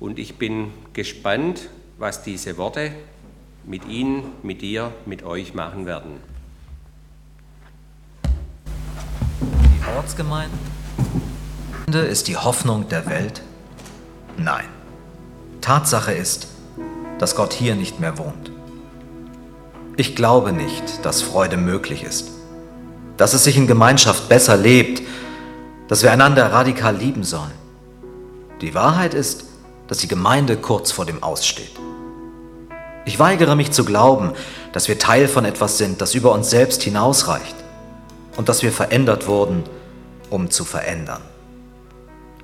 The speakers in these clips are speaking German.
Und ich bin gespannt, was diese Worte mit Ihnen, mit dir, mit euch machen werden. Die Ortsgemeinde ist die Hoffnung der Welt? Nein. Tatsache ist, dass Gott hier nicht mehr wohnt. Ich glaube nicht, dass Freude möglich ist, dass es sich in Gemeinschaft besser lebt, dass wir einander radikal lieben sollen. Die Wahrheit ist, dass die Gemeinde kurz vor dem Aussteht. Ich weigere mich zu glauben, dass wir Teil von etwas sind, das über uns selbst hinausreicht und dass wir verändert wurden, um zu verändern.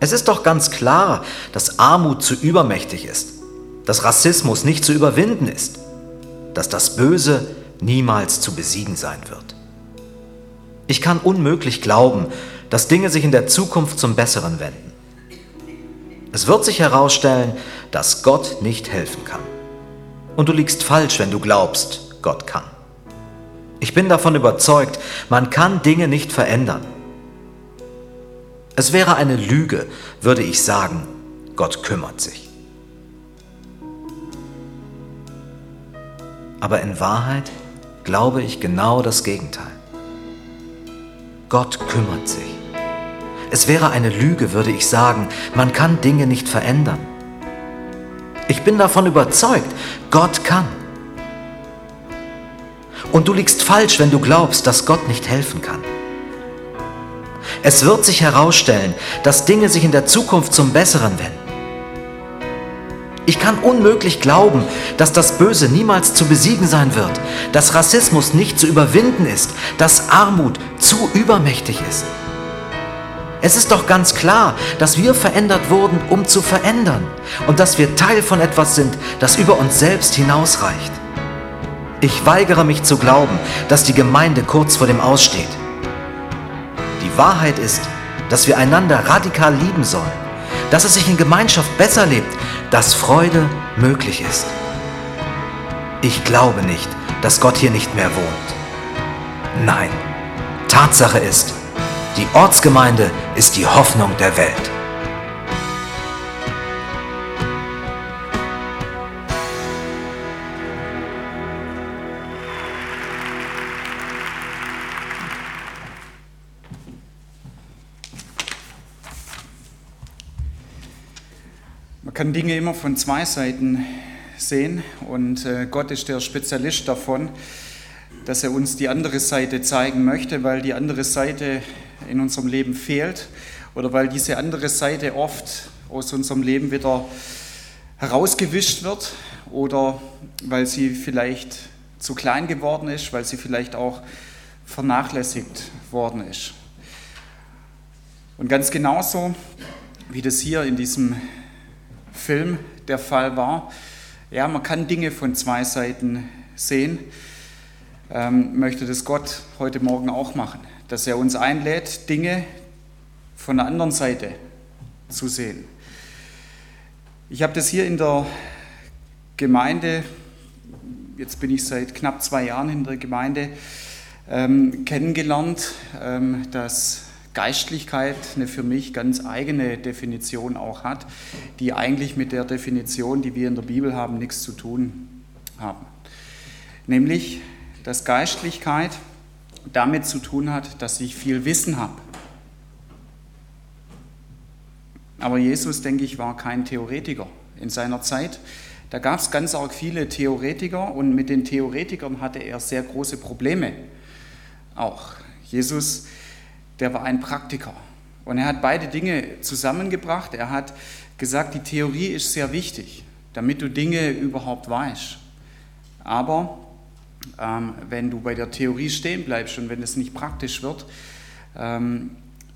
Es ist doch ganz klar, dass Armut zu übermächtig ist, dass Rassismus nicht zu überwinden ist, dass das Böse niemals zu besiegen sein wird. Ich kann unmöglich glauben, dass Dinge sich in der Zukunft zum Besseren wenden. Es wird sich herausstellen, dass Gott nicht helfen kann. Und du liegst falsch, wenn du glaubst, Gott kann. Ich bin davon überzeugt, man kann Dinge nicht verändern. Es wäre eine Lüge, würde ich sagen, Gott kümmert sich. Aber in Wahrheit glaube ich genau das Gegenteil. Gott kümmert sich. Es wäre eine Lüge, würde ich sagen, man kann Dinge nicht verändern. Ich bin davon überzeugt, Gott kann. Und du liegst falsch, wenn du glaubst, dass Gott nicht helfen kann. Es wird sich herausstellen, dass Dinge sich in der Zukunft zum Besseren wenden. Ich kann unmöglich glauben, dass das Böse niemals zu besiegen sein wird, dass Rassismus nicht zu überwinden ist, dass Armut zu übermächtig ist. Es ist doch ganz klar, dass wir verändert wurden, um zu verändern und dass wir Teil von etwas sind, das über uns selbst hinausreicht. Ich weigere mich zu glauben, dass die Gemeinde kurz vor dem Aussteht. Die Wahrheit ist, dass wir einander radikal lieben sollen, dass es sich in Gemeinschaft besser lebt, dass Freude möglich ist. Ich glaube nicht, dass Gott hier nicht mehr wohnt. Nein, Tatsache ist, die Ortsgemeinde ist die Hoffnung der Welt. kann Dinge immer von zwei Seiten sehen und äh, Gott ist der Spezialist davon, dass er uns die andere Seite zeigen möchte, weil die andere Seite in unserem Leben fehlt oder weil diese andere Seite oft aus unserem Leben wieder herausgewischt wird oder weil sie vielleicht zu klein geworden ist, weil sie vielleicht auch vernachlässigt worden ist. Und ganz genauso, wie das hier in diesem Film der Fall war. Ja, man kann Dinge von zwei Seiten sehen. Ähm, möchte das Gott heute Morgen auch machen, dass er uns einlädt, Dinge von der anderen Seite zu sehen. Ich habe das hier in der Gemeinde, jetzt bin ich seit knapp zwei Jahren in der Gemeinde, ähm, kennengelernt, ähm, dass Geistlichkeit eine für mich ganz eigene Definition auch hat, die eigentlich mit der Definition, die wir in der Bibel haben, nichts zu tun haben. Nämlich, dass Geistlichkeit damit zu tun hat, dass ich viel Wissen habe. Aber Jesus, denke ich, war kein Theoretiker in seiner Zeit. Da gab es ganz arg viele Theoretiker und mit den Theoretikern hatte er sehr große Probleme. Auch Jesus der war ein Praktiker. Und er hat beide Dinge zusammengebracht. Er hat gesagt, die Theorie ist sehr wichtig, damit du Dinge überhaupt weißt. Aber ähm, wenn du bei der Theorie stehen bleibst und wenn es nicht praktisch wird, ähm,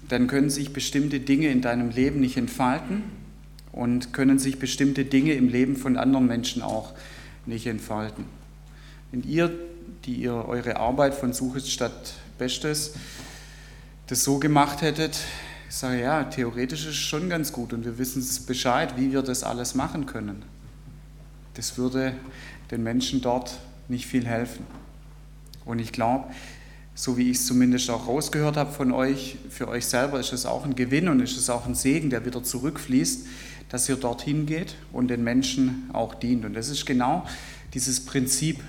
dann können sich bestimmte Dinge in deinem Leben nicht entfalten und können sich bestimmte Dinge im Leben von anderen Menschen auch nicht entfalten. Wenn ihr, die ihr eure Arbeit von Suches statt Bestes das so gemacht hättet, ich sage ja, theoretisch ist es schon ganz gut und wir wissen Bescheid, wie wir das alles machen können. Das würde den Menschen dort nicht viel helfen. Und ich glaube, so wie ich es zumindest auch rausgehört habe von euch, für euch selber ist es auch ein Gewinn und ist es auch ein Segen, der wieder zurückfließt, dass ihr dorthin geht und den Menschen auch dient. Und das ist genau dieses Prinzip,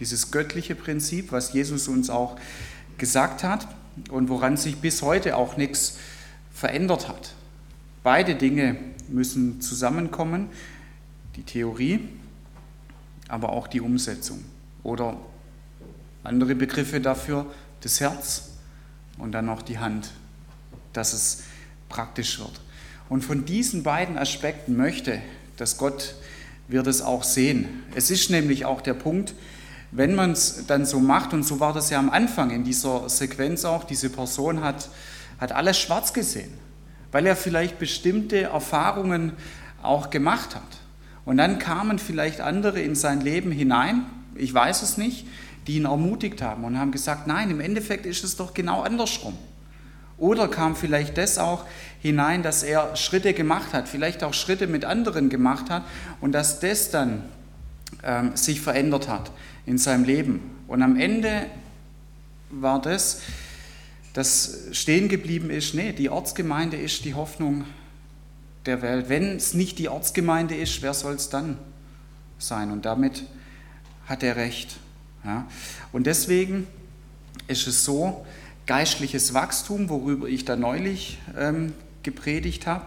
dieses göttliche Prinzip, was Jesus uns auch gesagt hat und woran sich bis heute auch nichts verändert hat. Beide Dinge müssen zusammenkommen, die Theorie, aber auch die Umsetzung. Oder andere Begriffe dafür, das Herz und dann noch die Hand, dass es praktisch wird. Und von diesen beiden Aspekten möchte, dass Gott wir das auch sehen. Es ist nämlich auch der Punkt, wenn man es dann so macht, und so war das ja am Anfang in dieser Sequenz auch, diese Person hat, hat alles schwarz gesehen, weil er vielleicht bestimmte Erfahrungen auch gemacht hat. Und dann kamen vielleicht andere in sein Leben hinein, ich weiß es nicht, die ihn ermutigt haben und haben gesagt, nein, im Endeffekt ist es doch genau andersrum. Oder kam vielleicht das auch hinein, dass er Schritte gemacht hat, vielleicht auch Schritte mit anderen gemacht hat und dass das dann ähm, sich verändert hat in seinem Leben. Und am Ende war das, das stehen geblieben ist, nee, die Ortsgemeinde ist die Hoffnung der Welt. Wenn es nicht die Ortsgemeinde ist, wer soll es dann sein? Und damit hat er recht. Ja? Und deswegen ist es so, geistliches Wachstum, worüber ich da neulich ähm, gepredigt habe,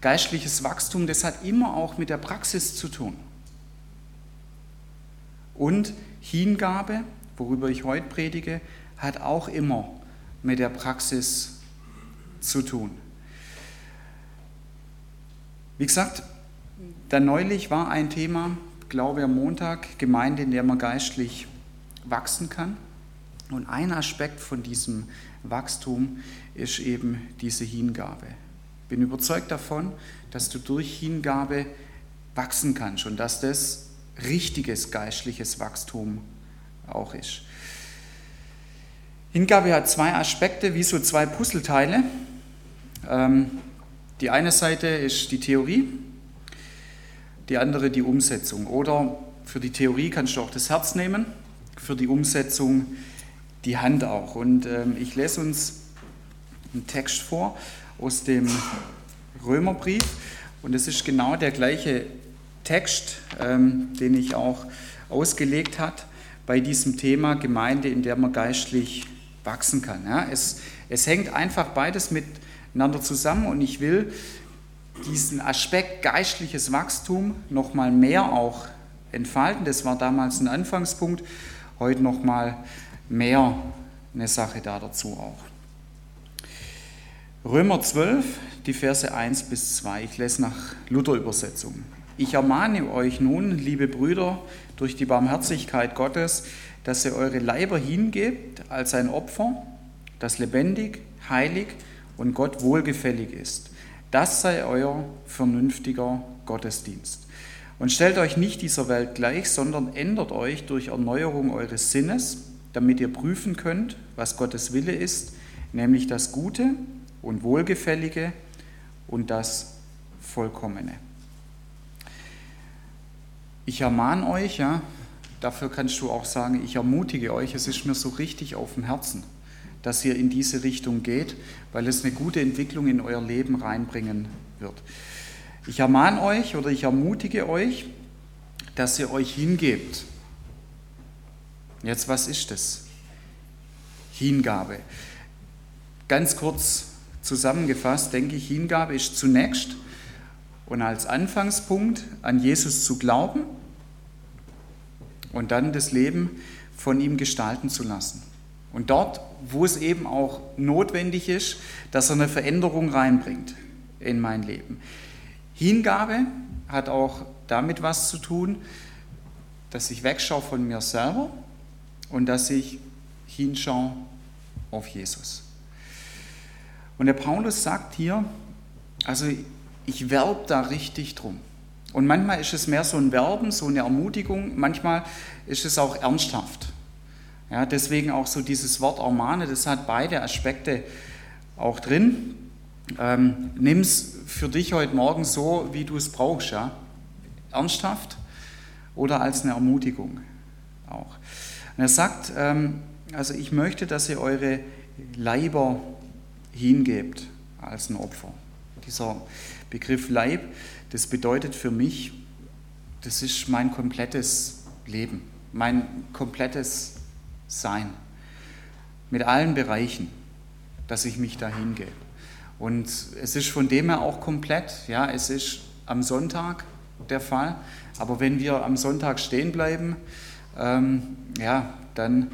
geistliches Wachstum, das hat immer auch mit der Praxis zu tun. Und Hingabe, worüber ich heute predige, hat auch immer mit der Praxis zu tun. Wie gesagt, dann neulich war ein Thema, Glaube am Montag, Gemeinde, in der man geistlich wachsen kann. Und ein Aspekt von diesem Wachstum ist eben diese Hingabe. Ich bin überzeugt davon, dass du durch Hingabe wachsen kannst und dass das richtiges geistliches Wachstum auch ist. Hingabe hat zwei Aspekte, wie so zwei Puzzleteile. Ähm, die eine Seite ist die Theorie, die andere die Umsetzung. Oder für die Theorie kannst du auch das Herz nehmen, für die Umsetzung die Hand auch. Und ähm, ich lese uns einen Text vor aus dem Römerbrief. Und es ist genau der gleiche Text, ähm, den ich auch ausgelegt hat bei diesem Thema Gemeinde, in der man geistlich wachsen kann. Ja, es, es hängt einfach beides miteinander zusammen und ich will diesen Aspekt geistliches Wachstum noch mal mehr auch entfalten. Das war damals ein Anfangspunkt, heute noch mal mehr eine Sache da dazu auch. Römer 12, die Verse 1 bis 2. Ich lese nach Luther-Übersetzung. Ich ermahne euch nun, liebe Brüder, durch die Barmherzigkeit Gottes, dass ihr eure Leiber hingebt als ein Opfer, das lebendig, heilig und Gott wohlgefällig ist. Das sei euer vernünftiger Gottesdienst. Und stellt euch nicht dieser Welt gleich, sondern ändert euch durch Erneuerung eures Sinnes, damit ihr prüfen könnt, was Gottes Wille ist, nämlich das Gute und Wohlgefällige und das Vollkommene. Ich ermahne euch, ja, dafür kannst du auch sagen, ich ermutige euch, es ist mir so richtig auf dem Herzen, dass ihr in diese Richtung geht, weil es eine gute Entwicklung in euer Leben reinbringen wird. Ich ermahne euch oder ich ermutige euch, dass ihr euch hingebt. Jetzt, was ist das? Hingabe. Ganz kurz zusammengefasst, denke ich, Hingabe ist zunächst und als Anfangspunkt an Jesus zu glauben und dann das Leben von ihm gestalten zu lassen. Und dort, wo es eben auch notwendig ist, dass er eine Veränderung reinbringt in mein Leben. Hingabe hat auch damit was zu tun, dass ich wegschaue von mir selber und dass ich hinschaue auf Jesus. Und der Paulus sagt hier, also ich werbe da richtig drum. Und manchmal ist es mehr so ein Werben, so eine Ermutigung, manchmal ist es auch ernsthaft. Ja, deswegen auch so dieses Wort Ermahne, das hat beide Aspekte auch drin. Ähm, Nimm es für dich heute Morgen so, wie du es brauchst. Ja? Ernsthaft oder als eine Ermutigung auch. Und er sagt, ähm, also ich möchte, dass ihr eure Leiber hingebt als ein Opfer. Dieser Begriff Leib, das bedeutet für mich, das ist mein komplettes Leben, mein komplettes Sein. Mit allen Bereichen, dass ich mich dahin gebe. Und es ist von dem her auch komplett, ja, es ist am Sonntag der Fall, aber wenn wir am Sonntag stehen bleiben, ähm, ja, dann,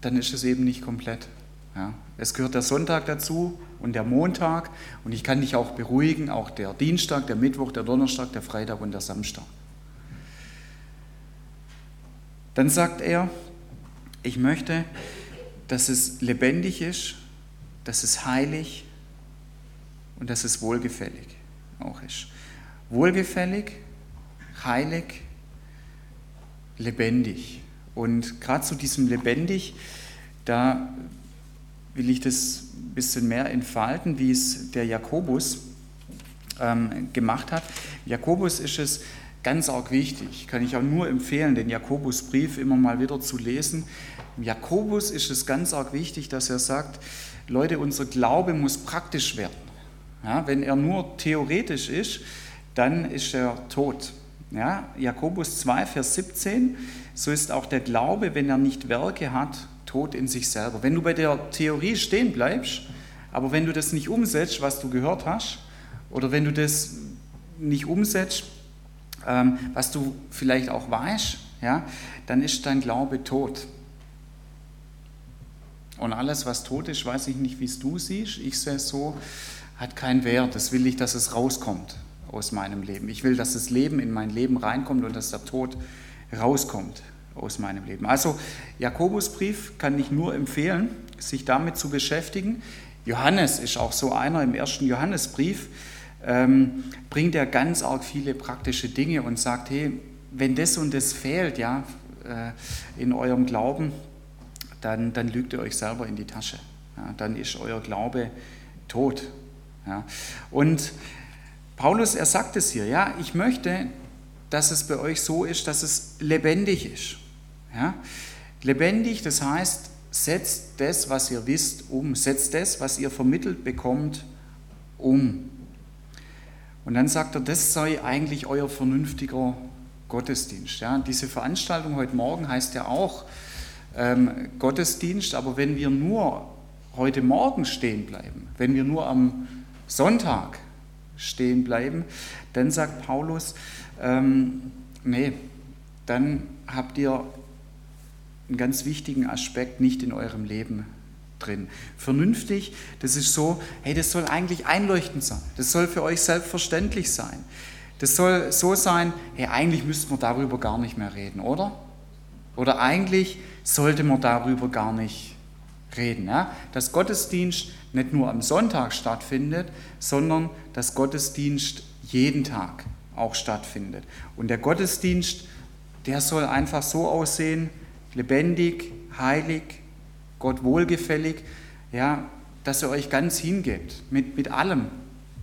dann ist es eben nicht komplett. Ja. Es gehört der Sonntag dazu und der Montag und ich kann dich auch beruhigen, auch der Dienstag, der Mittwoch, der Donnerstag, der Freitag und der Samstag. Dann sagt er, ich möchte, dass es lebendig ist, dass es heilig und dass es wohlgefällig auch ist. Wohlgefällig, heilig, lebendig. Und gerade zu diesem lebendig, da will ich das ein bisschen mehr entfalten, wie es der Jakobus ähm, gemacht hat. Jakobus ist es ganz arg wichtig, kann ich auch nur empfehlen, den Jakobusbrief immer mal wieder zu lesen. Im Jakobus ist es ganz arg wichtig, dass er sagt, Leute, unser Glaube muss praktisch werden. Ja, wenn er nur theoretisch ist, dann ist er tot. Ja, Jakobus 2, Vers 17, so ist auch der Glaube, wenn er nicht Werke hat, tot in sich selber. Wenn du bei der Theorie stehen bleibst, aber wenn du das nicht umsetzt, was du gehört hast, oder wenn du das nicht umsetzt, ähm, was du vielleicht auch weißt, ja, dann ist dein Glaube tot. Und alles, was tot ist, weiß ich nicht, wie es du siehst. Ich sehe es so, hat keinen Wert. Das will ich, dass es rauskommt aus meinem Leben. Ich will, dass das Leben in mein Leben reinkommt und dass der Tod rauskommt aus meinem Leben. Also Jakobusbrief kann ich nur empfehlen, sich damit zu beschäftigen. Johannes ist auch so einer im ersten Johannesbrief, ähm, bringt er ganz arg viele praktische Dinge und sagt, hey, wenn das und das fehlt, ja, äh, in eurem Glauben, dann, dann lügt ihr euch selber in die Tasche. Ja, dann ist euer Glaube tot. Ja. Und Paulus, er sagt es hier, ja, ich möchte, dass es bei euch so ist, dass es lebendig ist. Ja? Lebendig, das heißt, setzt das, was ihr wisst, um, setzt das, was ihr vermittelt bekommt, um. Und dann sagt er, das sei eigentlich euer vernünftiger Gottesdienst. Ja? Diese Veranstaltung heute Morgen heißt ja auch ähm, Gottesdienst, aber wenn wir nur heute Morgen stehen bleiben, wenn wir nur am Sonntag stehen bleiben, dann sagt Paulus, ähm, nee, dann habt ihr einen ganz wichtigen Aspekt nicht in eurem Leben drin. Vernünftig, das ist so, hey, das soll eigentlich einleuchtend sein. Das soll für euch selbstverständlich sein. Das soll so sein, hey, eigentlich müssten wir darüber gar nicht mehr reden, oder? Oder eigentlich sollte man darüber gar nicht reden. Ja? Dass Gottesdienst nicht nur am Sonntag stattfindet, sondern dass Gottesdienst jeden Tag auch stattfindet. Und der Gottesdienst, der soll einfach so aussehen, lebendig, heilig, Gott wohlgefällig, ja, dass ihr euch ganz hingebt, mit, mit allem,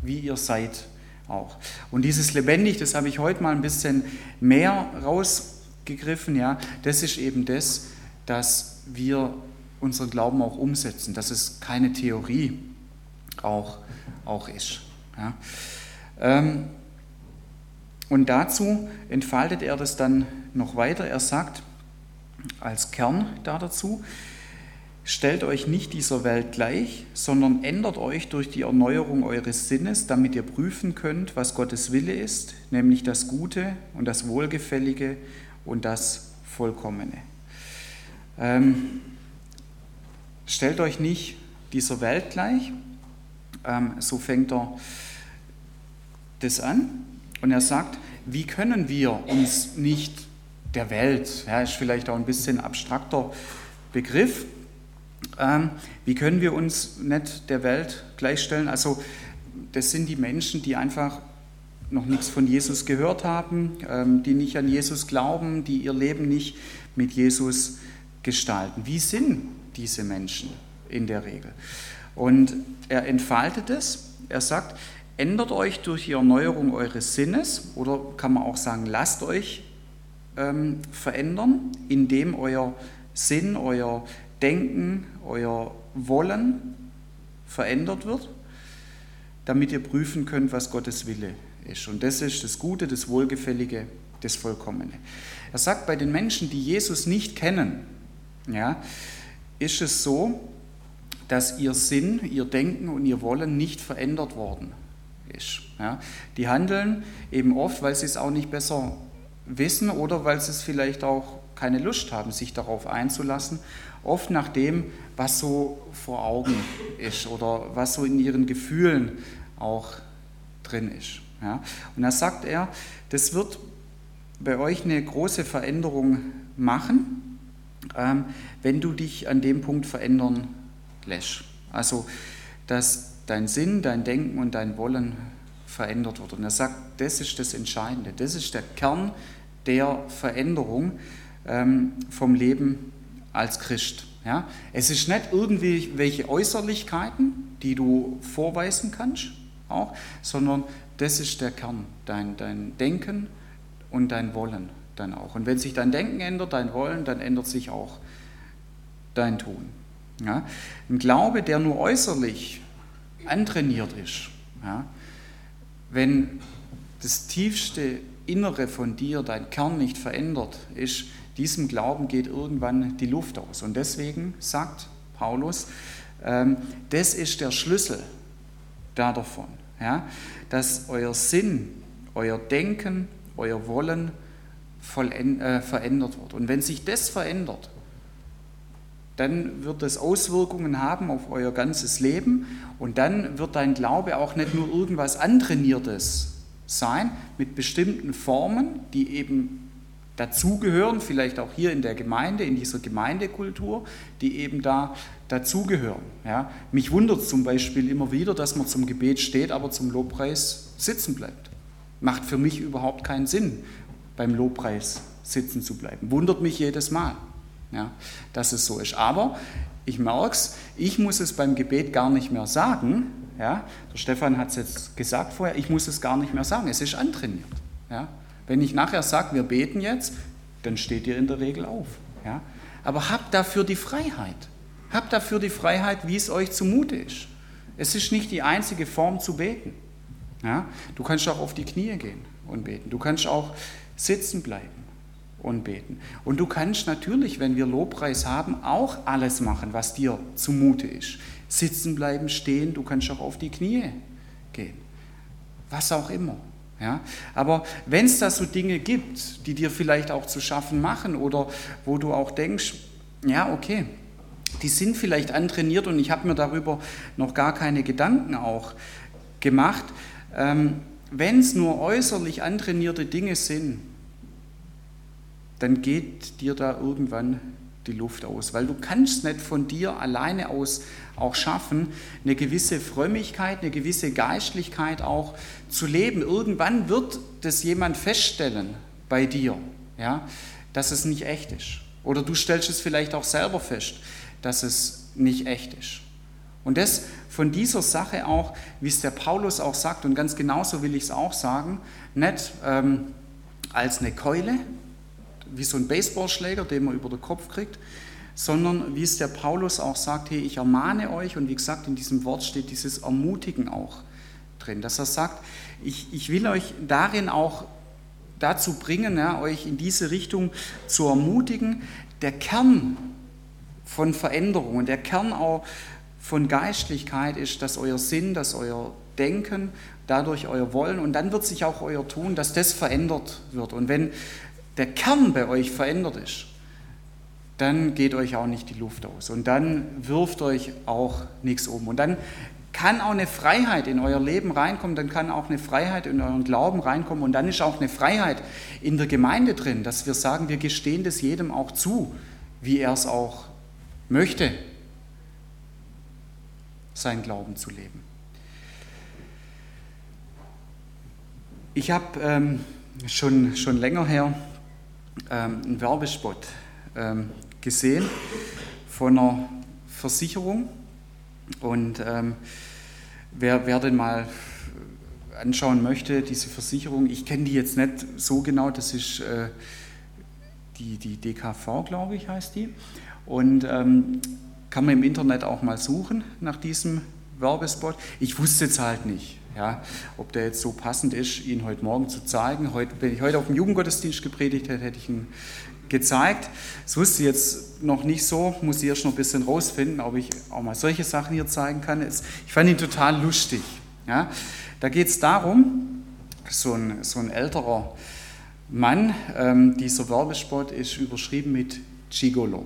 wie ihr seid auch. Und dieses lebendig, das habe ich heute mal ein bisschen mehr rausgegriffen, ja, das ist eben das, dass wir unseren Glauben auch umsetzen, dass es keine Theorie auch, auch ist. Ja. Ähm, und dazu entfaltet er das dann noch weiter. Er sagt, als Kern da dazu. Stellt euch nicht dieser Welt gleich, sondern ändert euch durch die Erneuerung eures Sinnes, damit ihr prüfen könnt, was Gottes Wille ist, nämlich das Gute und das Wohlgefällige und das Vollkommene. Ähm, stellt euch nicht dieser Welt gleich, ähm, so fängt er das an. Und er sagt, wie können wir uns nicht der Welt. Ja, ist vielleicht auch ein bisschen abstrakter Begriff. Ähm, wie können wir uns nicht der Welt gleichstellen? Also das sind die Menschen, die einfach noch nichts von Jesus gehört haben, ähm, die nicht an Jesus glauben, die ihr Leben nicht mit Jesus gestalten. Wie sind diese Menschen in der Regel? Und er entfaltet es. Er sagt, ändert euch durch die Erneuerung eures Sinnes oder kann man auch sagen, lasst euch ähm, verändern, indem euer Sinn, euer Denken, euer Wollen verändert wird. damit ihr prüfen könnt, was Gottes Wille ist. Und das ist das Gute, das Wohlgefällige, das Vollkommene. Er sagt, bei den Menschen, die Jesus nicht kennen, ja, ist es so, dass ihr Sinn, ihr Denken und ihr Wollen nicht verändert worden ist. Ja. Die handeln eben oft, weil sie es auch nicht besser wissen oder weil sie es vielleicht auch keine Lust haben, sich darauf einzulassen, oft nach dem, was so vor Augen ist oder was so in ihren Gefühlen auch drin ist. Ja. Und da sagt er, das wird bei euch eine große Veränderung machen, ähm, wenn du dich an dem Punkt verändern lässt. Also, dass dein Sinn, dein Denken und dein Wollen verändert wird. Und er sagt, das ist das Entscheidende, das ist der Kern der Veränderung ähm, vom Leben als Christ. Ja? Es ist nicht irgendwie welche Äußerlichkeiten, die du vorweisen kannst, auch, sondern das ist der Kern, dein, dein Denken und dein Wollen dann auch. Und wenn sich dein Denken ändert, dein Wollen, dann ändert sich auch dein Tun. Ja? Ein Glaube, der nur äußerlich antrainiert ist, ja? wenn das tiefste Innere von dir, dein Kern nicht verändert ist, diesem Glauben geht irgendwann die Luft aus. Und deswegen sagt Paulus, ähm, das ist der Schlüssel da davon, ja, dass euer Sinn, euer Denken, euer Wollen äh, verändert wird. Und wenn sich das verändert, dann wird es Auswirkungen haben auf euer ganzes Leben und dann wird dein Glaube auch nicht nur irgendwas antrainiertes sein mit bestimmten Formen, die eben dazugehören, vielleicht auch hier in der Gemeinde, in dieser Gemeindekultur, die eben da dazugehören. Ja. Mich wundert zum Beispiel immer wieder, dass man zum Gebet steht, aber zum Lobpreis sitzen bleibt. Macht für mich überhaupt keinen Sinn, beim Lobpreis sitzen zu bleiben. Wundert mich jedes Mal, ja, dass es so ist. Aber ich merke es, ich muss es beim Gebet gar nicht mehr sagen, ja, der Stefan hat es jetzt gesagt vorher, ich muss es gar nicht mehr sagen, es ist antrainiert. Ja. Wenn ich nachher sage, wir beten jetzt, dann steht ihr in der Regel auf. Ja. Aber habt dafür die Freiheit. Habt dafür die Freiheit, wie es euch zumute ist. Es ist nicht die einzige Form zu beten. Ja. Du kannst auch auf die Knie gehen und beten. Du kannst auch sitzen bleiben und beten. Und du kannst natürlich, wenn wir Lobpreis haben, auch alles machen, was dir zumute ist sitzen bleiben, stehen, du kannst auch auf die Knie gehen. Was auch immer. Ja? Aber wenn es da so Dinge gibt, die dir vielleicht auch zu schaffen machen oder wo du auch denkst, ja, okay, die sind vielleicht antrainiert und ich habe mir darüber noch gar keine Gedanken auch gemacht. Ähm, wenn es nur äußerlich antrainierte Dinge sind, dann geht dir da irgendwann die Luft aus, weil du kannst nicht von dir alleine aus auch schaffen, eine gewisse Frömmigkeit, eine gewisse Geistlichkeit auch zu leben. Irgendwann wird das jemand feststellen bei dir, ja, dass es nicht echt ist. Oder du stellst es vielleicht auch selber fest, dass es nicht echt ist. Und das von dieser Sache auch, wie es der Paulus auch sagt, und ganz genauso will ich es auch sagen, nicht ähm, als eine Keule, wie so ein Baseballschläger, den man über den Kopf kriegt, sondern wie es der Paulus auch sagt, hey, ich ermahne euch, und wie gesagt, in diesem Wort steht dieses Ermutigen auch drin, dass er sagt, ich, ich will euch darin auch dazu bringen, ja, euch in diese Richtung zu ermutigen. Der Kern von Veränderung und der Kern auch von Geistlichkeit ist, dass euer Sinn, dass euer Denken, dadurch euer Wollen und dann wird sich auch euer Tun, dass das verändert wird. Und wenn der Kern bei euch verändert ist, dann geht euch auch nicht die Luft aus und dann wirft euch auch nichts um. Und dann kann auch eine Freiheit in euer Leben reinkommen, dann kann auch eine Freiheit in euren Glauben reinkommen und dann ist auch eine Freiheit in der Gemeinde drin, dass wir sagen, wir gestehen das jedem auch zu, wie er es auch möchte, sein Glauben zu leben. Ich habe ähm, schon, schon länger her ähm, einen Werbespot ähm, gesehen von einer Versicherung. Und ähm, wer, wer den mal anschauen möchte, diese Versicherung, ich kenne die jetzt nicht so genau, das ist äh, die, die DKV, glaube ich, heißt die. Und ähm, kann man im Internet auch mal suchen nach diesem Werbespot. Ich wusste es halt nicht, ja, ob der jetzt so passend ist, ihn heute Morgen zu zeigen. Heute, wenn ich heute auf dem Jugendgottesdienst gepredigt hätte, hätte ich ihn gezeigt. Das wusste ich jetzt noch nicht so, muss ich erst noch ein bisschen rausfinden, ob ich auch mal solche Sachen hier zeigen kann. Ich fand ihn total lustig. Ja. Da geht es darum, so ein, so ein älterer Mann, ähm, dieser Werbespot ist überschrieben mit Gigolo.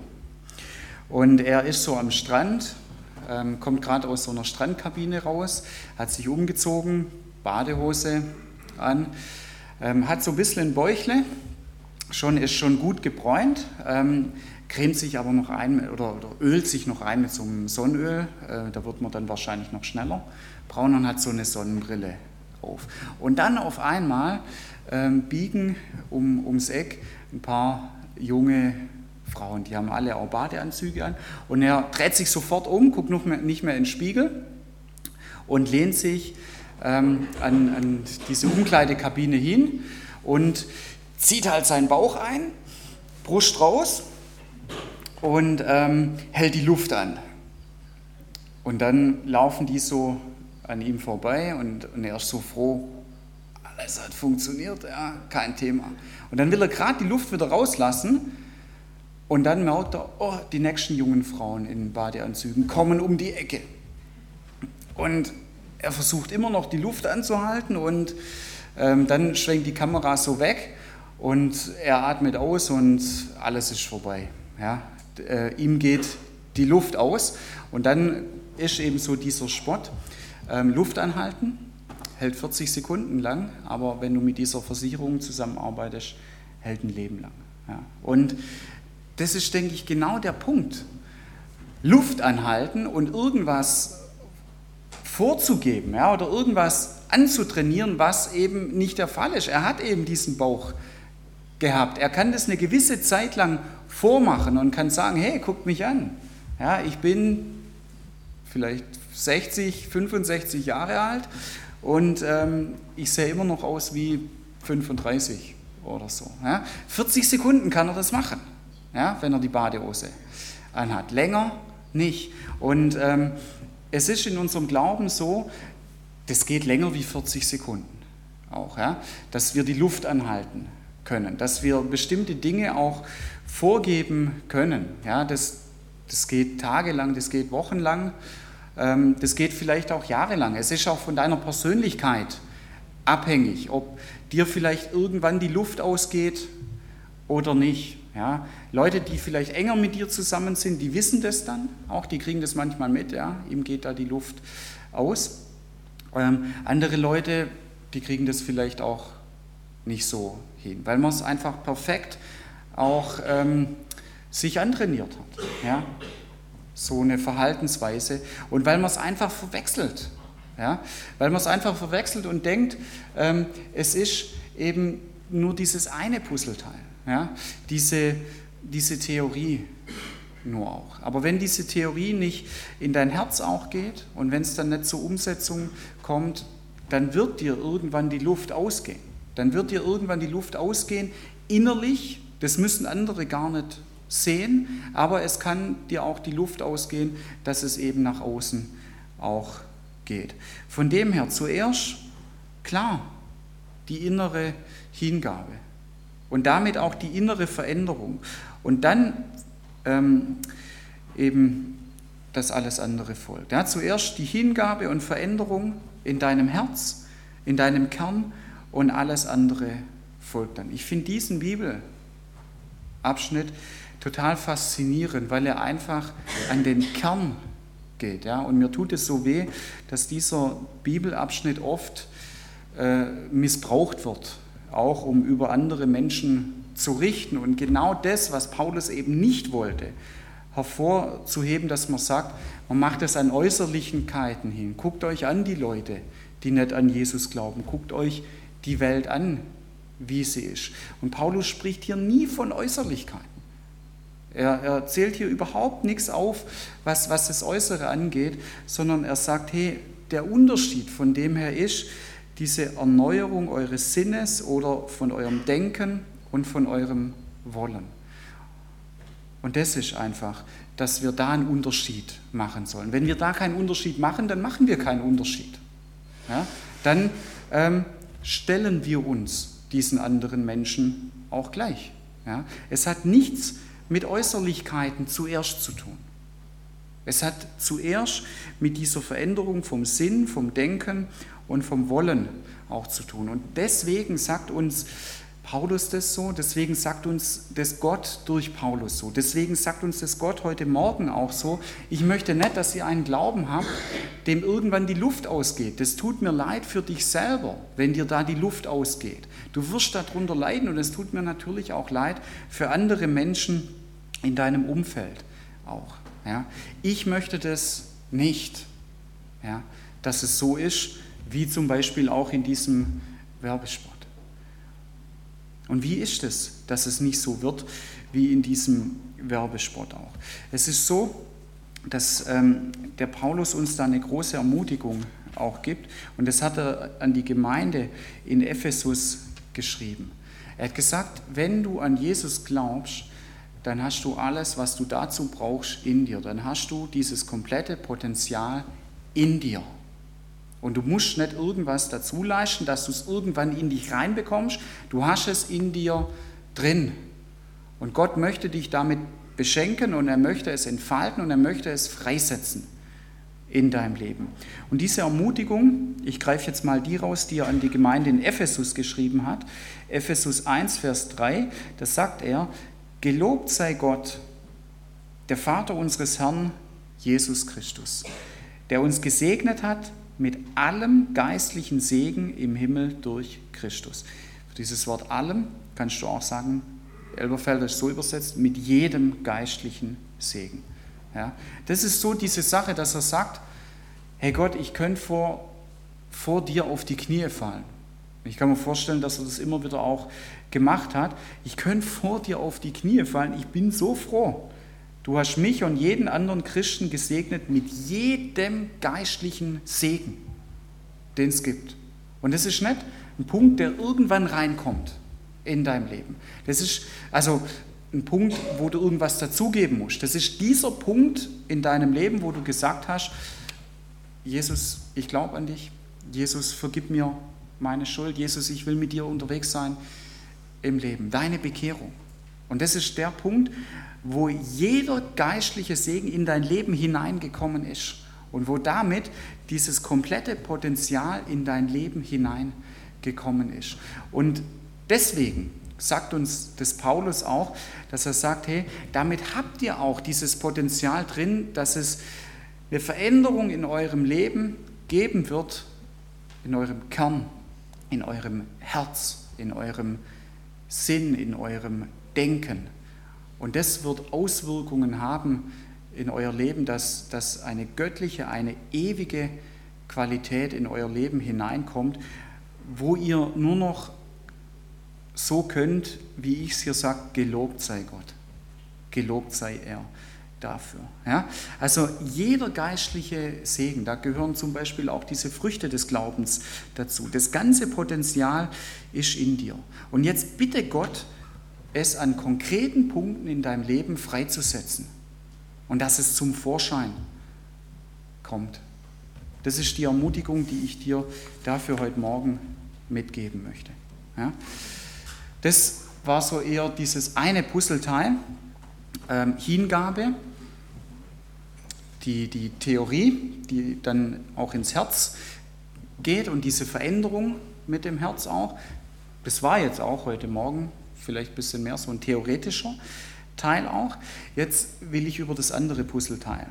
Und er ist so am Strand, ähm, kommt gerade aus so einer Strandkabine raus, hat sich umgezogen, Badehose an, ähm, hat so ein bisschen ein Bäuchle, schon, ist schon gut gebräunt, ähm, cremt sich aber noch ein oder, oder, ölt sich noch ein mit so einem Sonnenöl, äh, da wird man dann wahrscheinlich noch schneller braun und hat so eine Sonnenbrille auf. Und dann auf einmal ähm, biegen um, ums Eck ein paar junge Frauen, die haben alle auch Badeanzüge an. Und er dreht sich sofort um, guckt noch mehr, nicht mehr in den Spiegel und lehnt sich ähm, an, an diese Umkleidekabine hin und zieht halt seinen Bauch ein, Brust raus und ähm, hält die Luft an. Und dann laufen die so an ihm vorbei und, und er ist so froh, alles hat funktioniert, ja, kein Thema. Und dann will er gerade die Luft wieder rauslassen und dann merkt er, oh, die nächsten jungen Frauen in Badeanzügen kommen um die Ecke. Und er versucht immer noch die Luft anzuhalten und ähm, dann schwenkt die Kamera so weg und er atmet aus und alles ist vorbei. Ja? Äh, ihm geht die Luft aus und dann ist eben so dieser Spot. Ähm, Luft anhalten, hält 40 Sekunden lang, aber wenn du mit dieser Versicherung zusammenarbeitest, hält ein Leben lang. Ja. Und das ist, denke ich, genau der Punkt. Luft anhalten und irgendwas vorzugeben ja, oder irgendwas anzutrainieren, was eben nicht der Fall ist. Er hat eben diesen Bauch gehabt. Er kann das eine gewisse Zeit lang vormachen und kann sagen, hey, guckt mich an. Ja, ich bin vielleicht 60, 65 Jahre alt und ähm, ich sehe immer noch aus wie 35 oder so. Ja? 40 Sekunden kann er das machen, ja, wenn er die Badehose anhat. Länger nicht. Und ähm, es ist in unserem Glauben so, das geht länger wie 40 Sekunden auch, ja? dass wir die Luft anhalten können, dass wir bestimmte Dinge auch vorgeben können. Ja? Das, das geht tagelang, das geht wochenlang ähm, das geht vielleicht auch jahrelang. Es ist auch von deiner Persönlichkeit abhängig, ob dir vielleicht irgendwann die Luft ausgeht oder nicht. Ja, Leute, die vielleicht enger mit dir zusammen sind, die wissen das dann auch, die kriegen das manchmal mit, ja, ihm geht da die Luft aus. Ähm, andere Leute, die kriegen das vielleicht auch nicht so hin, weil man es einfach perfekt auch ähm, sich antrainiert hat. Ja so eine Verhaltensweise und weil man es einfach verwechselt. Ja? Weil man es einfach verwechselt und denkt, ähm, es ist eben nur dieses eine Puzzleteil, ja? diese, diese Theorie nur auch. Aber wenn diese Theorie nicht in dein Herz auch geht und wenn es dann nicht zur Umsetzung kommt, dann wird dir irgendwann die Luft ausgehen. Dann wird dir irgendwann die Luft ausgehen, innerlich, das müssen andere gar nicht sehen, aber es kann dir auch die Luft ausgehen, dass es eben nach außen auch geht. Von dem her zuerst, klar, die innere Hingabe und damit auch die innere Veränderung und dann ähm, eben das alles andere folgt. Ja, zuerst die Hingabe und Veränderung in deinem Herz, in deinem Kern und alles andere folgt dann. Ich finde diesen Bibelabschnitt total faszinierend, weil er einfach an den Kern geht. Ja? Und mir tut es so weh, dass dieser Bibelabschnitt oft äh, missbraucht wird, auch um über andere Menschen zu richten. Und genau das, was Paulus eben nicht wollte, hervorzuheben, dass man sagt, man macht es an Äußerlichkeiten hin. Guckt euch an die Leute, die nicht an Jesus glauben. Guckt euch die Welt an, wie sie ist. Und Paulus spricht hier nie von Äußerlichkeiten. Er, er zählt hier überhaupt nichts auf, was, was das Äußere angeht, sondern er sagt, hey, der Unterschied von dem her ist, diese Erneuerung eures Sinnes oder von eurem Denken und von eurem Wollen. Und das ist einfach dass wir da einen Unterschied machen sollen. Wenn wir da keinen Unterschied machen, dann machen wir keinen Unterschied. Ja? Dann ähm, stellen wir uns diesen anderen Menschen auch gleich. Ja? Es hat nichts mit Äußerlichkeiten zuerst zu tun. Es hat zuerst mit dieser Veränderung vom Sinn, vom Denken und vom Wollen auch zu tun. Und deswegen sagt uns Paulus das so, deswegen sagt uns das Gott durch Paulus so, deswegen sagt uns das Gott heute Morgen auch so, ich möchte nicht, dass ihr einen Glauben habt, dem irgendwann die Luft ausgeht. Das tut mir leid für dich selber, wenn dir da die Luft ausgeht. Du wirst darunter leiden und es tut mir natürlich auch leid für andere Menschen in deinem Umfeld auch. Ja. Ich möchte das nicht, ja, dass es so ist, wie zum Beispiel auch in diesem Werbespot. Und wie ist es, dass es nicht so wird wie in diesem Werbespot auch? Es ist so, dass ähm, der Paulus uns da eine große Ermutigung auch gibt. Und das hat er an die Gemeinde in Ephesus geschrieben. Er hat gesagt, wenn du an Jesus glaubst, dann hast du alles, was du dazu brauchst, in dir. Dann hast du dieses komplette Potenzial in dir. Und du musst nicht irgendwas dazu leisten, dass du es irgendwann in dich reinbekommst. Du hast es in dir drin. Und Gott möchte dich damit beschenken und er möchte es entfalten und er möchte es freisetzen in deinem Leben. Und diese Ermutigung, ich greife jetzt mal die raus, die er an die Gemeinde in Ephesus geschrieben hat. Ephesus 1, Vers 3, da sagt er, Gelobt sei Gott, der Vater unseres Herrn Jesus Christus, der uns gesegnet hat mit allem geistlichen Segen im Himmel durch Christus. Für dieses Wort allem kannst du auch sagen, Elberfelder ist so übersetzt, mit jedem geistlichen Segen. Ja, das ist so diese Sache, dass er sagt, hey Gott, ich könnte vor, vor dir auf die Knie fallen. Ich kann mir vorstellen, dass er das immer wieder auch gemacht hat. Ich könnte vor dir auf die Knie fallen. Ich bin so froh. Du hast mich und jeden anderen Christen gesegnet mit jedem geistlichen Segen, den es gibt. Und das ist nicht ein Punkt, der irgendwann reinkommt in deinem Leben. Das ist also ein Punkt, wo du irgendwas dazugeben musst. Das ist dieser Punkt in deinem Leben, wo du gesagt hast, Jesus, ich glaube an dich. Jesus, vergib mir meine Schuld. Jesus, ich will mit dir unterwegs sein im Leben. Deine Bekehrung. Und das ist der Punkt, wo jeder geistliche Segen in dein Leben hineingekommen ist und wo damit dieses komplette Potenzial in dein Leben hineingekommen ist. Und deswegen sagt uns das Paulus auch, dass er sagt, hey, damit habt ihr auch dieses Potenzial drin, dass es eine Veränderung in eurem Leben geben wird, in eurem Kern, in eurem Herz, in eurem Sinn, in eurem Denken. Und das wird Auswirkungen haben in euer Leben, dass, dass eine göttliche, eine ewige Qualität in euer Leben hineinkommt, wo ihr nur noch so könnt, wie ich es hier sage, gelobt sei Gott, gelobt sei er dafür. Ja? Also jeder geistliche Segen, da gehören zum Beispiel auch diese Früchte des Glaubens dazu. Das ganze Potenzial ist in dir. Und jetzt bitte Gott, es an konkreten Punkten in deinem Leben freizusetzen und dass es zum Vorschein kommt. Das ist die Ermutigung, die ich dir dafür heute Morgen mitgeben möchte. Ja? Das war so eher dieses eine Puzzleteil, ähm, Hingabe, die, die Theorie, die dann auch ins Herz geht und diese Veränderung mit dem Herz auch. Das war jetzt auch heute Morgen vielleicht ein bisschen mehr so ein theoretischer Teil auch. Jetzt will ich über das andere Puzzleteil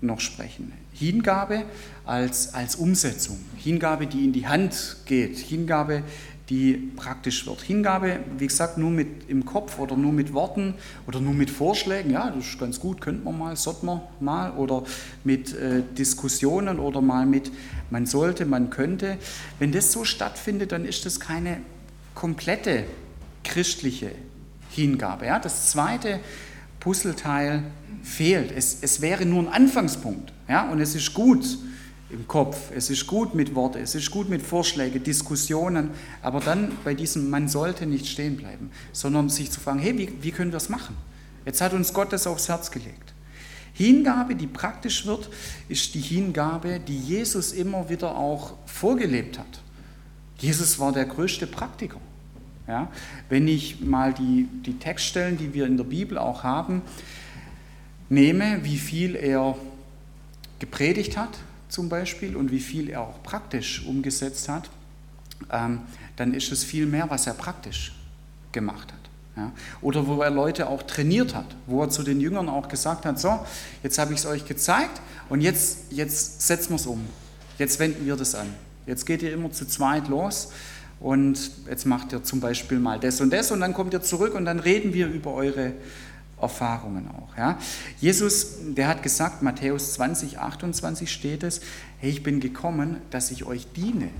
noch sprechen. Hingabe als, als Umsetzung, Hingabe, die in die Hand geht, Hingabe, die praktisch wird. Hingabe, wie gesagt, nur mit im Kopf oder nur mit Worten oder nur mit Vorschlägen, ja, das ist ganz gut, könnte man mal, sollte man mal, oder mit äh, Diskussionen oder mal mit man sollte, man könnte. Wenn das so stattfindet, dann ist das keine komplette christliche Hingabe. Ja. Das zweite Puzzleteil fehlt. Es, es wäre nur ein Anfangspunkt. Ja, und es ist gut, im Kopf. Es ist gut mit Worten, es ist gut mit Vorschlägen, Diskussionen, aber dann bei diesem, man sollte nicht stehen bleiben, sondern sich zu fragen, hey, wie, wie können wir das machen? Jetzt hat uns Gott das aufs Herz gelegt. Hingabe, die praktisch wird, ist die Hingabe, die Jesus immer wieder auch vorgelebt hat. Jesus war der größte Praktiker. Ja? Wenn ich mal die, die Textstellen, die wir in der Bibel auch haben, nehme, wie viel er gepredigt hat zum Beispiel und wie viel er auch praktisch umgesetzt hat, ähm, dann ist es viel mehr, was er praktisch gemacht hat. Ja? Oder wo er Leute auch trainiert hat, wo er zu den Jüngern auch gesagt hat, so, jetzt habe ich es euch gezeigt und jetzt, jetzt setzen wir es um. Jetzt wenden wir das an. Jetzt geht ihr immer zu zweit los und jetzt macht ihr zum Beispiel mal das und das und dann kommt ihr zurück und dann reden wir über eure Erfahrungen auch. Ja. Jesus, der hat gesagt, Matthäus 20, 28 steht es, hey, ich bin gekommen, dass ich euch diene.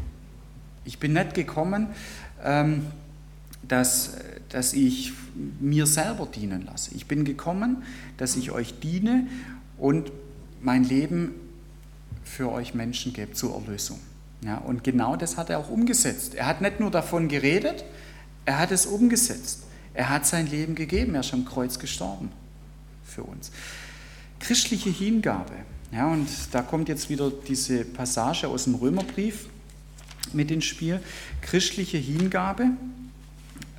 Ich bin nicht gekommen, ähm, dass, dass ich mir selber dienen lasse. Ich bin gekommen, dass ich euch diene und mein Leben für euch Menschen gebe zur Erlösung. Ja, und genau das hat er auch umgesetzt. Er hat nicht nur davon geredet, er hat es umgesetzt. Er hat sein Leben gegeben, er ist am Kreuz gestorben für uns. Christliche Hingabe. Ja, und da kommt jetzt wieder diese Passage aus dem Römerbrief mit ins Spiel. Christliche Hingabe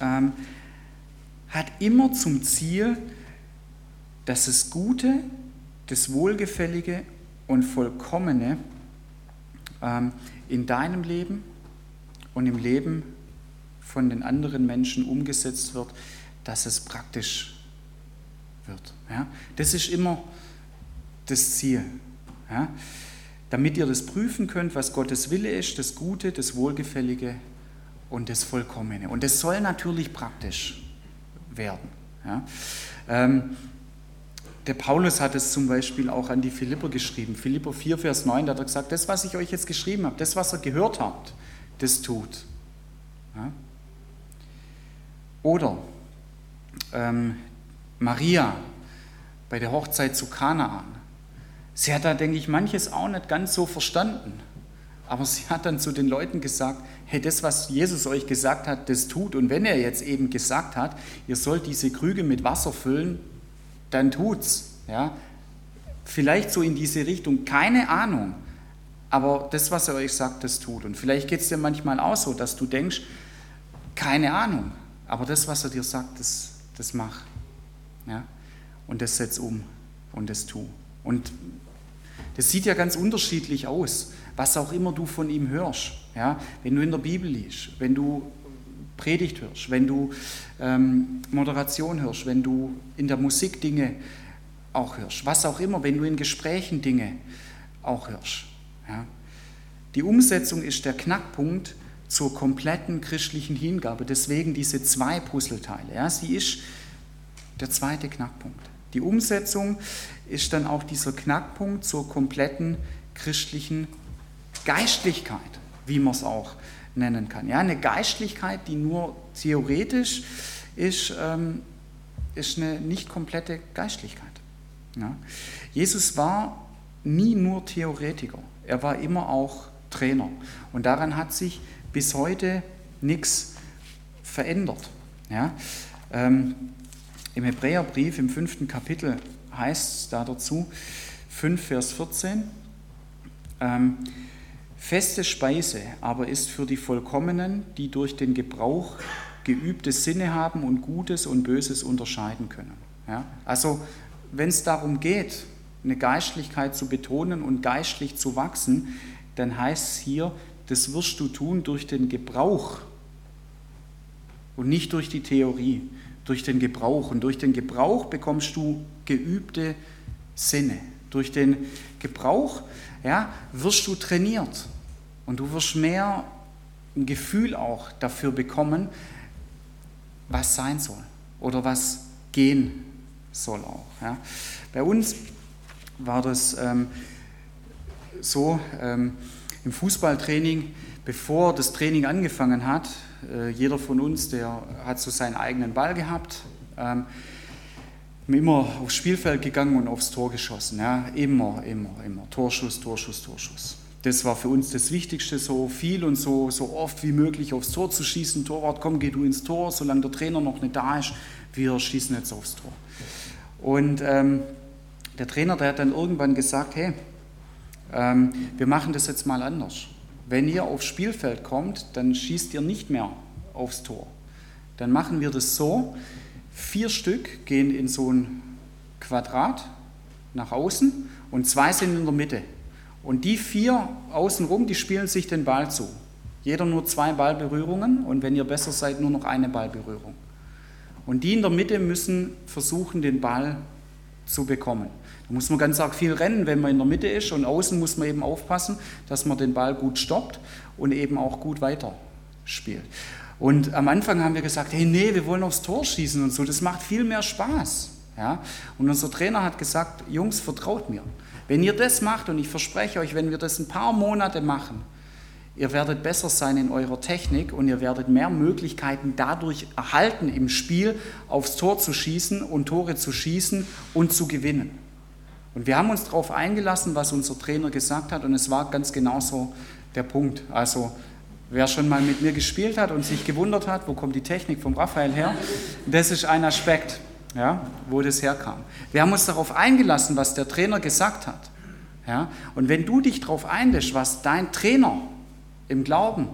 ähm, hat immer zum Ziel, dass das Gute, das Wohlgefällige und Vollkommene in deinem Leben und im Leben von den anderen Menschen umgesetzt wird, dass es praktisch wird. Ja? Das ist immer das Ziel. Ja? Damit ihr das prüfen könnt, was Gottes Wille ist, das Gute, das Wohlgefällige und das Vollkommene. Und das soll natürlich praktisch werden. Ja? Ähm, der Paulus hat es zum Beispiel auch an die Philipper geschrieben. Philipper 4, Vers 9, da hat er gesagt, das, was ich euch jetzt geschrieben habe, das, was ihr gehört habt, das tut. Ja? Oder ähm, Maria bei der Hochzeit zu Kanaan. Sie hat da, denke ich, manches auch nicht ganz so verstanden. Aber sie hat dann zu den Leuten gesagt, hey, das, was Jesus euch gesagt hat, das tut. Und wenn er jetzt eben gesagt hat, ihr sollt diese Krüge mit Wasser füllen, dann tut's. Ja? Vielleicht so in diese Richtung, keine Ahnung. Aber das, was er euch sagt, das tut. Und vielleicht geht es dir manchmal auch so, dass du denkst, keine Ahnung. Aber das, was er dir sagt, das, das mach. Ja? Und das setz um und das tu. Und das sieht ja ganz unterschiedlich aus, was auch immer du von ihm hörst. Ja? Wenn du in der Bibel liest, wenn du Predigt hörst, wenn du ähm, Moderation hörst, wenn du in der Musik Dinge auch hörst, was auch immer, wenn du in Gesprächen Dinge auch hörst. Ja? Die Umsetzung ist der Knackpunkt zur kompletten christlichen Hingabe. Deswegen diese zwei Puzzleteile. Ja? Sie ist der zweite Knackpunkt. Die Umsetzung ist dann auch dieser Knackpunkt zur kompletten christlichen Geistlichkeit, wie man es auch nennen kann. Ja, eine Geistlichkeit, die nur theoretisch ist, ähm, ist eine nicht komplette Geistlichkeit. Ja. Jesus war nie nur Theoretiker, er war immer auch Trainer. Und daran hat sich bis heute nichts verändert. Ja. Ähm, Im Hebräerbrief im fünften Kapitel heißt es da dazu, 5 Vers 14, ähm, Feste Speise aber ist für die Vollkommenen, die durch den Gebrauch geübte Sinne haben und Gutes und Böses unterscheiden können. Ja? Also wenn es darum geht, eine Geistlichkeit zu betonen und geistlich zu wachsen, dann heißt es hier, das wirst du tun durch den Gebrauch und nicht durch die Theorie, durch den Gebrauch. Und durch den Gebrauch bekommst du geübte Sinne. Durch den Gebrauch ja, wirst du trainiert und du wirst mehr ein Gefühl auch dafür bekommen, was sein soll oder was gehen soll auch. Ja. Bei uns war das ähm, so ähm, im Fußballtraining, bevor das Training angefangen hat, äh, jeder von uns, der hat so seinen eigenen Ball gehabt, ähm, immer aufs Spielfeld gegangen und aufs Tor geschossen. Ja. Immer, immer, immer. Torschuss, Torschuss, Torschuss. Das war für uns das Wichtigste, so viel und so, so oft wie möglich aufs Tor zu schießen. Torwart, komm, geh du ins Tor, solange der Trainer noch nicht da ist. Wir schießen jetzt aufs Tor. Und ähm, der Trainer, der hat dann irgendwann gesagt, hey, ähm, wir machen das jetzt mal anders. Wenn ihr aufs Spielfeld kommt, dann schießt ihr nicht mehr aufs Tor. Dann machen wir das so, vier Stück gehen in so ein Quadrat nach außen und zwei sind in der Mitte. Und die vier außenrum, die spielen sich den Ball zu. Jeder nur zwei Ballberührungen und wenn ihr besser seid, nur noch eine Ballberührung. Und die in der Mitte müssen versuchen, den Ball zu bekommen. Da muss man ganz arg viel rennen, wenn man in der Mitte ist und außen muss man eben aufpassen, dass man den Ball gut stoppt und eben auch gut weiterspielt. Und am Anfang haben wir gesagt, hey, nee, wir wollen aufs Tor schießen und so, das macht viel mehr Spaß. Ja? Und unser Trainer hat gesagt, Jungs, vertraut mir. Wenn ihr das macht, und ich verspreche euch, wenn wir das ein paar Monate machen, ihr werdet besser sein in eurer Technik und ihr werdet mehr Möglichkeiten dadurch erhalten, im Spiel aufs Tor zu schießen und Tore zu schießen und zu gewinnen. Und wir haben uns darauf eingelassen, was unser Trainer gesagt hat, und es war ganz genauso der Punkt. Also, wer schon mal mit mir gespielt hat und sich gewundert hat, wo kommt die Technik vom Raphael her, das ist ein Aspekt ja, wo das herkam. Wir haben uns darauf eingelassen, was der Trainer gesagt hat. Ja, und wenn du dich darauf einlässt, was dein Trainer im Glauben,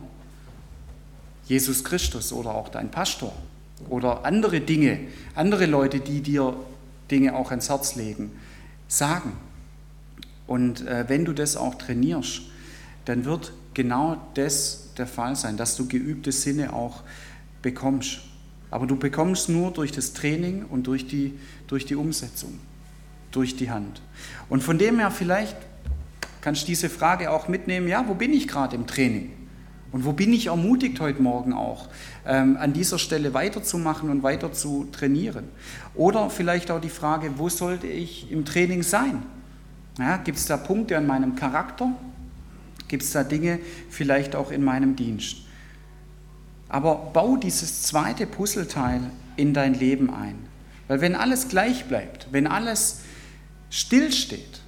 Jesus Christus oder auch dein Pastor oder andere Dinge, andere Leute, die dir Dinge auch ans Herz legen, sagen. Und äh, wenn du das auch trainierst, dann wird genau das der Fall sein, dass du geübte Sinne auch bekommst. Aber du bekommst nur durch das Training und durch die, durch die Umsetzung, durch die Hand. Und von dem her vielleicht kannst du diese Frage auch mitnehmen, ja, wo bin ich gerade im Training? Und wo bin ich ermutigt heute Morgen auch, ähm, an dieser Stelle weiterzumachen und weiter zu trainieren? Oder vielleicht auch die Frage, wo sollte ich im Training sein? Ja, Gibt es da Punkte an meinem Charakter? Gibt es da Dinge vielleicht auch in meinem Dienst? Aber bau dieses zweite Puzzleteil in dein Leben ein. Weil wenn alles gleich bleibt, wenn alles stillsteht,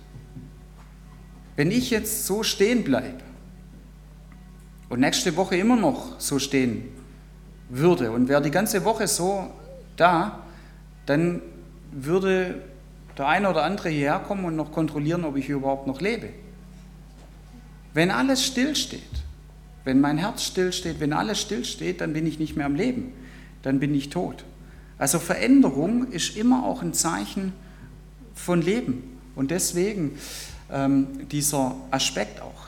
wenn ich jetzt so stehen bleibe und nächste Woche immer noch so stehen würde und wäre die ganze Woche so da, dann würde der eine oder andere hierher kommen und noch kontrollieren, ob ich überhaupt noch lebe. Wenn alles stillsteht, wenn mein Herz stillsteht, wenn alles stillsteht, dann bin ich nicht mehr am Leben, dann bin ich tot. Also Veränderung ist immer auch ein Zeichen von Leben. Und deswegen ähm, dieser Aspekt auch,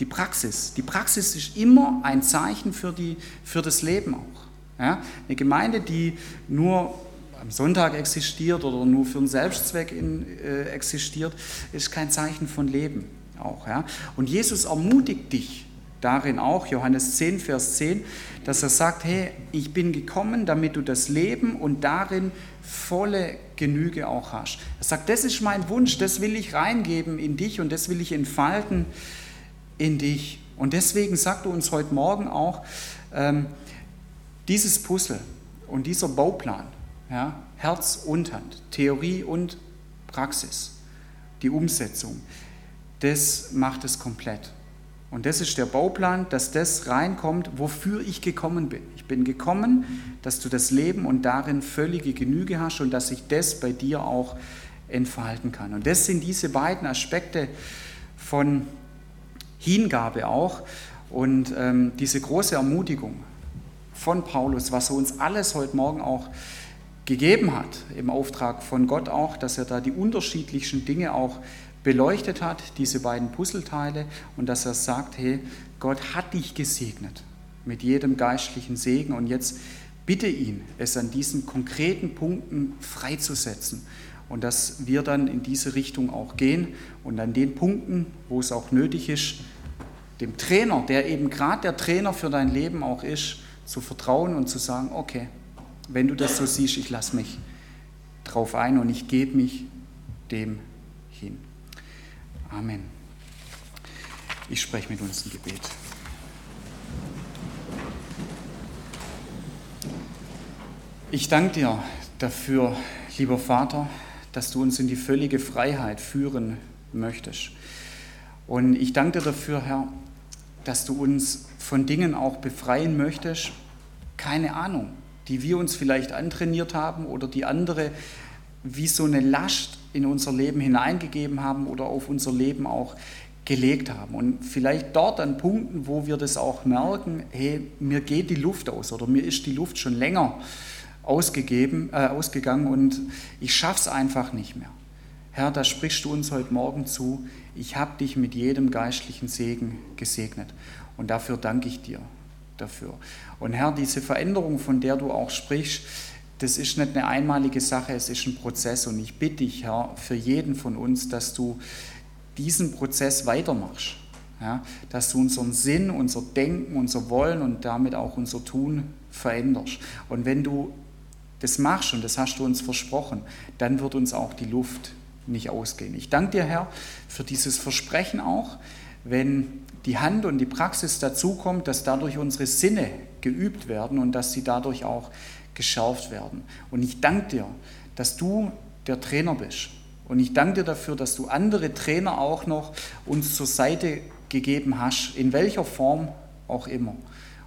die Praxis. Die Praxis ist immer ein Zeichen für, die, für das Leben auch. Ja? Eine Gemeinde, die nur am Sonntag existiert oder nur für einen Selbstzweck in, äh, existiert, ist kein Zeichen von Leben auch. Ja? Und Jesus ermutigt dich, darin auch, Johannes 10, Vers 10, dass er sagt, hey, ich bin gekommen, damit du das Leben und darin volle Genüge auch hast. Er sagt, das ist mein Wunsch, das will ich reingeben in dich und das will ich entfalten in dich. Und deswegen sagt er uns heute Morgen auch, ähm, dieses Puzzle und dieser Bauplan, ja, Herz und Hand, Theorie und Praxis, die Umsetzung, das macht es komplett. Und das ist der Bauplan, dass das reinkommt, wofür ich gekommen bin. Ich bin gekommen, dass du das Leben und darin völlige Genüge hast und dass sich das bei dir auch entfalten kann. Und das sind diese beiden Aspekte von Hingabe auch und ähm, diese große Ermutigung von Paulus, was er uns alles heute Morgen auch gegeben hat, im Auftrag von Gott auch, dass er da die unterschiedlichsten Dinge auch beleuchtet hat, diese beiden Puzzleteile, und dass er sagt, hey, Gott hat dich gesegnet mit jedem geistlichen Segen und jetzt bitte ihn, es an diesen konkreten Punkten freizusetzen und dass wir dann in diese Richtung auch gehen und an den Punkten, wo es auch nötig ist, dem Trainer, der eben gerade der Trainer für dein Leben auch ist, zu vertrauen und zu sagen, okay, wenn du das so siehst, ich lasse mich drauf ein und ich gebe mich dem hin. Amen. Ich spreche mit uns ein Gebet. Ich danke dir dafür, lieber Vater, dass du uns in die völlige Freiheit führen möchtest. Und ich danke dir dafür, Herr, dass du uns von Dingen auch befreien möchtest, keine Ahnung, die wir uns vielleicht antrainiert haben oder die andere wie so eine Last in unser Leben hineingegeben haben oder auf unser Leben auch gelegt haben. Und vielleicht dort an Punkten, wo wir das auch merken, hey, mir geht die Luft aus oder mir ist die Luft schon länger ausgegeben, äh, ausgegangen und ich schaffe es einfach nicht mehr. Herr, da sprichst du uns heute Morgen zu, ich habe dich mit jedem geistlichen Segen gesegnet. Und dafür danke ich dir dafür. Und Herr, diese Veränderung, von der du auch sprichst, das ist nicht eine einmalige Sache, es ist ein Prozess. Und ich bitte dich, Herr, für jeden von uns, dass du diesen Prozess weitermachst. Ja, dass du unseren Sinn, unser Denken, unser Wollen und damit auch unser Tun veränderst. Und wenn du das machst, und das hast du uns versprochen, dann wird uns auch die Luft nicht ausgehen. Ich danke dir, Herr, für dieses Versprechen auch, wenn die Hand und die Praxis dazukommt, dass dadurch unsere Sinne geübt werden und dass sie dadurch auch geschärft werden. Und ich danke dir, dass du der Trainer bist. Und ich danke dir dafür, dass du andere Trainer auch noch uns zur Seite gegeben hast, in welcher Form auch immer.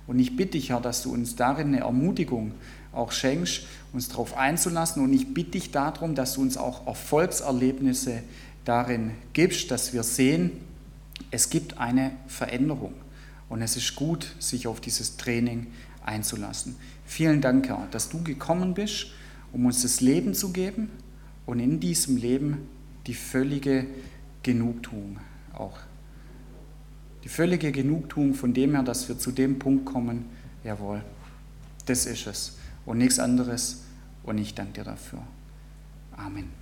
Und ich bitte dich, Herr, dass du uns darin eine Ermutigung auch schenkst, uns darauf einzulassen. Und ich bitte dich darum, dass du uns auch Erfolgserlebnisse darin gibst, dass wir sehen, es gibt eine Veränderung. Und es ist gut, sich auf dieses Training einzulassen. Vielen Dank, Herr, dass du gekommen bist, um uns das Leben zu geben und in diesem Leben die völlige Genugtuung auch. Die völlige Genugtuung von dem her, dass wir zu dem Punkt kommen, jawohl, das ist es und nichts anderes. Und ich danke dir dafür. Amen.